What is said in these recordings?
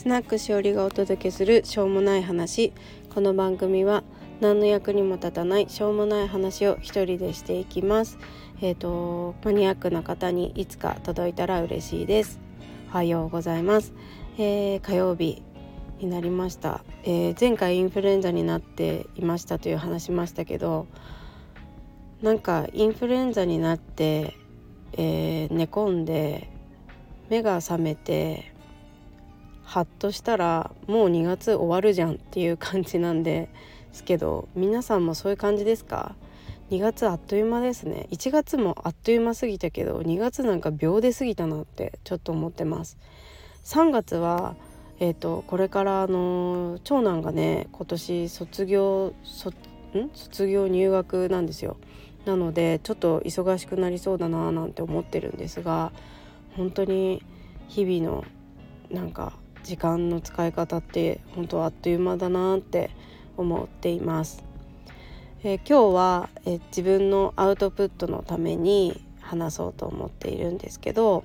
スナックしおりがお届けするしょうもない話。この番組は何の役にも立たないしょうもない話を一人でしていきます。えっ、ー、とマニアックな方にいつか届いたら嬉しいです。おはようございます、えー、火曜日になりました、えー、前回インフルエンザになっていましたという話しましたけどなんかインフルエンザになって、えー、寝込んで目が覚めてハッとしたらもう2月終わるじゃんっていう感じなんですけど皆さんもそういう感じですか？2月あっという間ですね。1月もあっという間過ぎたけど2月なんか秒で過ぎたなってちょっと思ってます。3月はえーと、これからあの長男がね今年卒業卒業入学なんですよ。なのでちょっと忙しくなりそうだななんて思ってるんですが本当に日々のなんか時間の使い方って本当あっという間だなって思っています。えー、今日は、えー、自分のアウトプットのために話そうと思っているんですけど、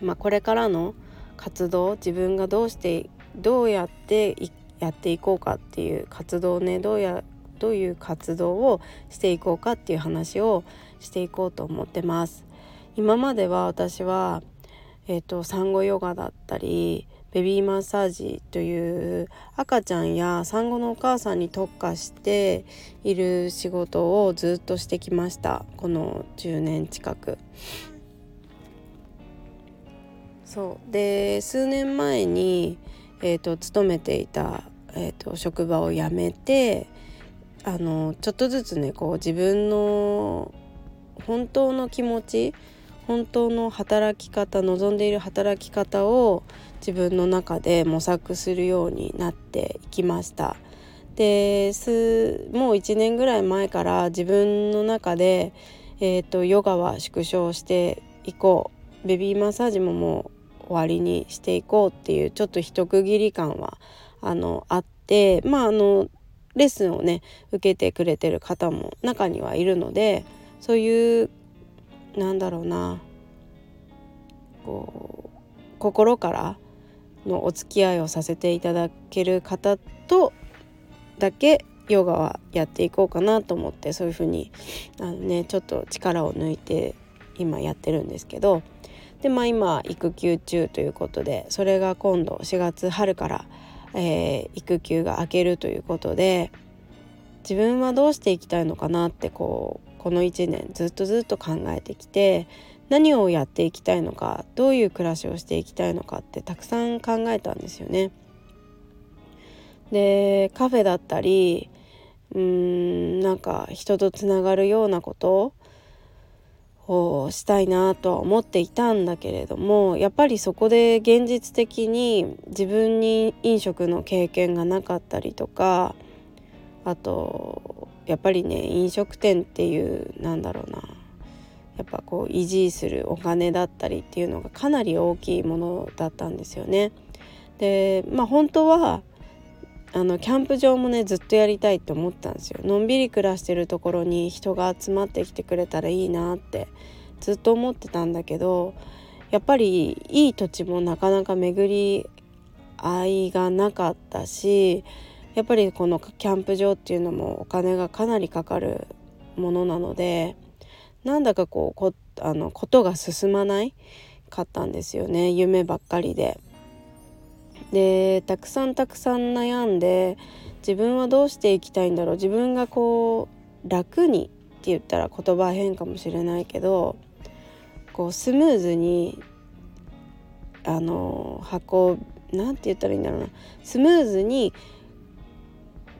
まあ、これからの活動自分がどうしてどうやってやっていこうかっていう活動をねどうやどういう活動をしていこうかっていう話をしていこうと思ってます。今までは私は、えーと、産後ヨガだったりベビーマッサージという赤ちゃんや産後のお母さんに特化している仕事をずっとしてきましたこの10年近く。そうで数年前に、えーと、勤めていた、えーと、職場を辞めてあのちょっとずつねこう自分の本当の気持ち本当の働き方望んでいる働き方を自分の中で模索するようになっていきました。でもう1年ぐらい前から自分の中で、えーとヨガは縮小していこうベビーマッサージももう終わりにしていこうっていうちょっと一区切り感はあのあってまああのレッスンをね受けてくれてる方も中にはいるのでそういうなんだろうな。こう心からのお付き合いをさせていただける方とだけヨガはやっていこうかなと思ってそういうふうにあのねちょっと力を抜いて今やってるんですけど。でまあ今育休中ということでそれが今度4月春から、えー、育休が明けるということで自分はどうしていきたいのかなってこうこの1年ずっとずっと考えてきて何をやっていきたいのかどういう暮らしをしていきたいのかってたくさん考えたんですよね。でカフェだったりうーんなんか人とつながるようなことをしたいなとは思っていたんだけれどもやっぱりそこで現実的に自分に飲食の経験がなかったりとかあとやっぱりね飲食店っていうなんだろうなやっぱこう維持するお金だったりっていうのがかなり大きいものだったんですよね。でまあ本当はあのキャンプ場もねずっとやりたいって思ったんですよのんびり暮らしてるところに人が集まってきてくれたらいいなってずっと思ってたんだけどやっぱりいい土地もなかなか巡り合いがなかったしやっぱりこのキャンプ場っていうのもお金がかなりかかるものなのでなんだかこうこあのことが進まないかったんですよね。夢ばっかりで。でたくさんたくさん悩んで自分はどうしていきたいんだろう。自分がこう楽にって言ったら言葉変かもしれないけどこうスムーズにあの箱なんて言ったらいいんだろうな。スムーズに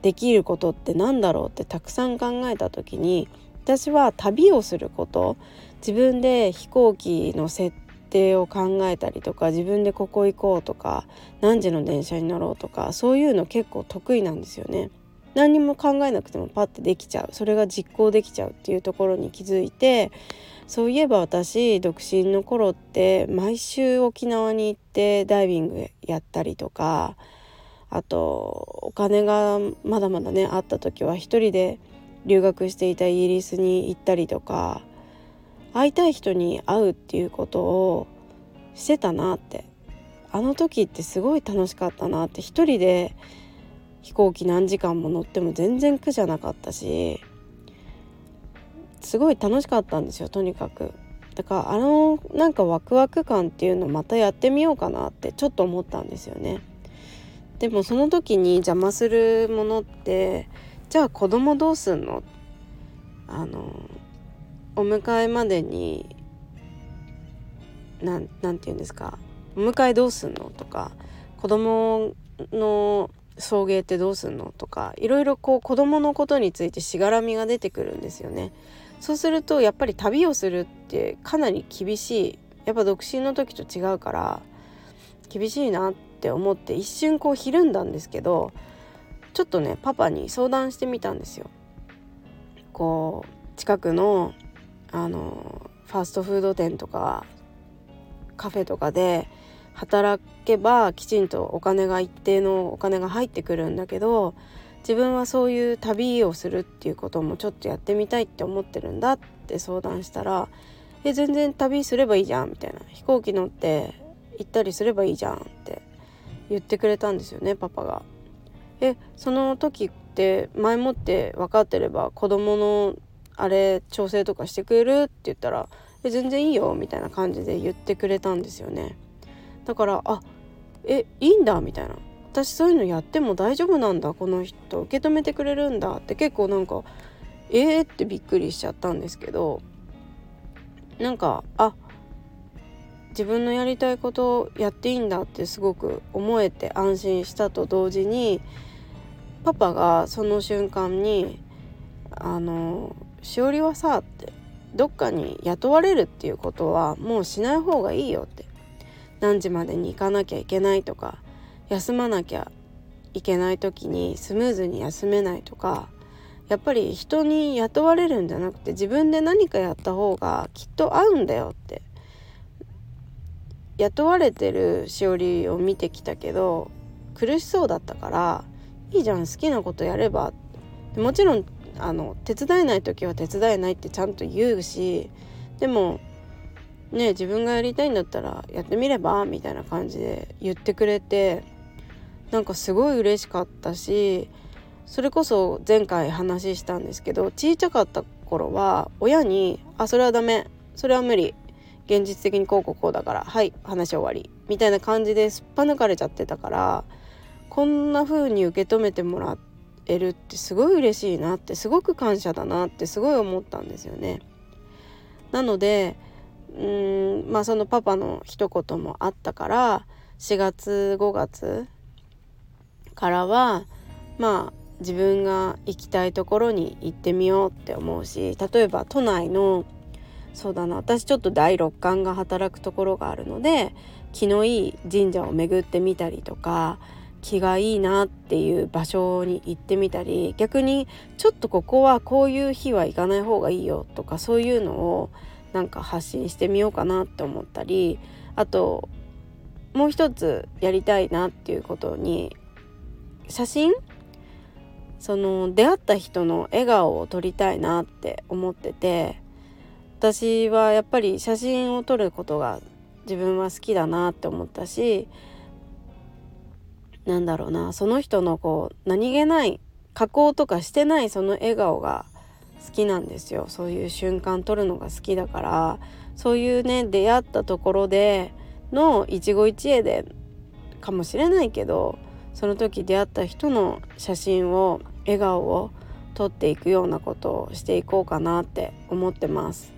できることって何だろうってたくさん考えた時に私は旅をすること自分で飛行機の設定を考えたりとか自分でここ行こうとか何時の電車に乗ろうとかそういうの結構得意なんですよね。何も考えなくてもパッてできちゃうそれが実行できちゃうっていうところに気づいてそういえば私独身の頃って毎週沖縄に行ってダイビングやったりとかあとお金がまだまだねあった時は一人で留学していたイギリスに行ったりとか会いたい人に会うっていうことをしてたなってあの時ってすごい楽しかったなって一人で飛行機何時間も乗っても全然苦じゃなかったしすごい楽しかったんですよとにかく。だからあのなんかワクワク感っていうのまたやってみようかなってちょっと思ったんですよね。でもその時に邪魔するものってじゃあ子供どうすんの？あのお迎えまでになんなんて言うんですか？お迎えどうすんのとか子供の送迎ってどうすんのとかいろいろこう子供のことについてしがらみが出てくるんですよね。そうするとやっぱり旅をするってかなり厳しい。やっぱ独身の時と違うから厳しいなってって思って一瞬こうひるんだんですけどちょっとねパパに相談してみたんですよ。こう近くのあのファーストフード店とかカフェとかで働けばきちんとお金が一定のお金が入ってくるんだけど自分はそういう旅をするっていうこともちょっとやってみたいって思ってるんだって相談したら「え全然旅すればいいじゃん」みたいな「飛行機乗って行ったりすればいいじゃん」って言ってくれたんですよねパパが。えその時って前もって分かってれば子供のあれ調整とかしてくれるって言ったら「え全然いいよ」みたいな感じで言ってくれたんですよね。だからあえいいんだみたいな私そういうのやっても大丈夫なんだこの人受け止めてくれるんだって結構なんかえーってびっくりしちゃったんですけどなんかあ自分のやりたいことをやっていいんだってすごく思えて安心したと同時にパパがその瞬間に「あのしおりはさ」ってどっかに雇われるっていうことはもうしない方がいいよって何時までに行かなきゃいけないとか休まなきゃいけない時にスムーズに休めないとかやっぱり人に雇われるんじゃなくて自分で何かやった方がきっと合うんだよって雇われてるしおりを見てきたけど苦しそうだったからいいじゃん好きなことやれば。もちろんあの手伝えない時は手伝えないってちゃんと言うしでもね自分がやりたいんだったらやってみればみたいな感じで言ってくれてなんかすごい嬉しかったしそれこそ前回話したんですけど小さかった頃は親に「あそれはダメそれは無理現実的にこうこうこうだからはい話終わり」みたいな感じですっぱ抜かれちゃってたからこんな風に受け止めてもらえるってすごい嬉しいなってすごく感謝だなってすごい思ったんですよね。なのでうんまあそのパパの一言もあったから4月5月からはまあ自分が行きたいところに行ってみようって思うし例えば都内のそうだな。私ちょっと第六感が働くところがあるので気のいい神社を巡ってみたりとか気がいいなっていう場所に行ってみたり逆にちょっとここはこういう日は行かない方がいいよとかそういうのをなんか発信してみようかなって思ったりあともう一つやりたいなっていうことに写真？その出会った人の笑顔を撮りたいなって思ってて私はやっぱり写真を撮ることが自分は好きだなって思ったしなんだろうなその人のこう何気ない加工とかしてないその笑顔が好きなんですよ。そういう瞬間撮るのが好きだから。そういうね出会ったところでの一期一会でかもしれないけどその時出会った人の写真を笑顔を撮っていくようなことをしていこうかなって思ってます。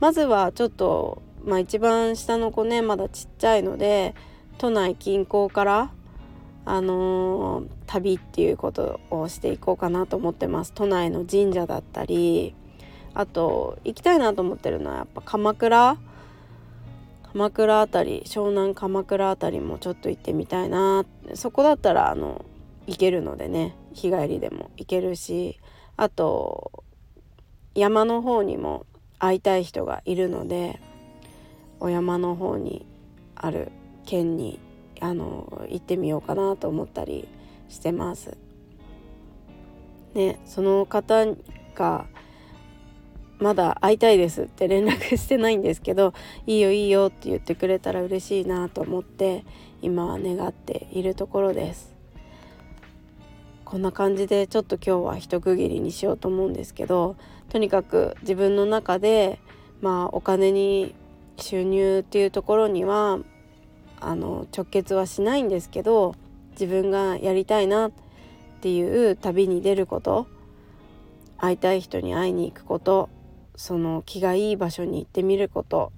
まずはちょっとまあ一番下の子ねまだちっちゃいので都内近郊からあのー、旅っていうことをしていこうかなと思ってます。都内の神社だったりあと行きたいなと思ってるのはやっぱ鎌倉。鎌倉あたり湘南鎌倉あたりもちょっと行ってみたいな。そこだったらあの行けるのでね日帰りでも行けるしあと山の方にも会いたい人がいるのでお山の方にある県にあの行ってみようかなと思ったりしてます。ね、その方がまだ会いたいですって連絡してないんですけどいいよいいよって言ってくれたら嬉しいなと思って今は願っているところですこんな感じでちょっと今日は一区切りにしようと思うんですけどとにかく自分の中でまあお金に収入っていうところにはあの直結はしないんですけど自分がやりたいなっていう旅に出ること会いたい人に会いに行くことその気がいい場所に行ってみること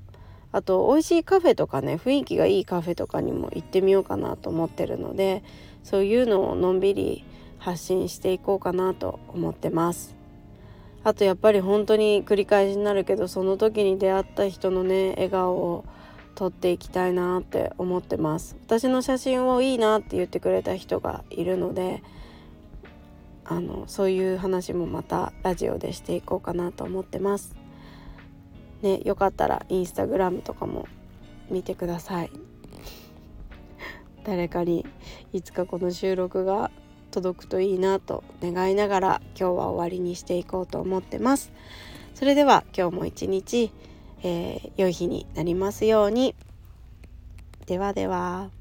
あと美味しいカフェとかね雰囲気がいいカフェとかにも行ってみようかなと思ってるのでそういうのをのんびり発信していこうかなと思ってます。あとやっぱり本当に繰り返しになるけどその時に出会った人のね笑顔を撮っていきたいなって思ってます私の写真をいいなって言ってくれた人がいるのであのそういう話もまたラジオでしていこうかなと思ってます。ね、よかったらインスタグラムとかも見てください。誰かにいつかこの収録が届くといいなと願いながら今日は終わりにしていこうと思ってます。それでは今日も一日、えー、良い日になりますように。ではでは。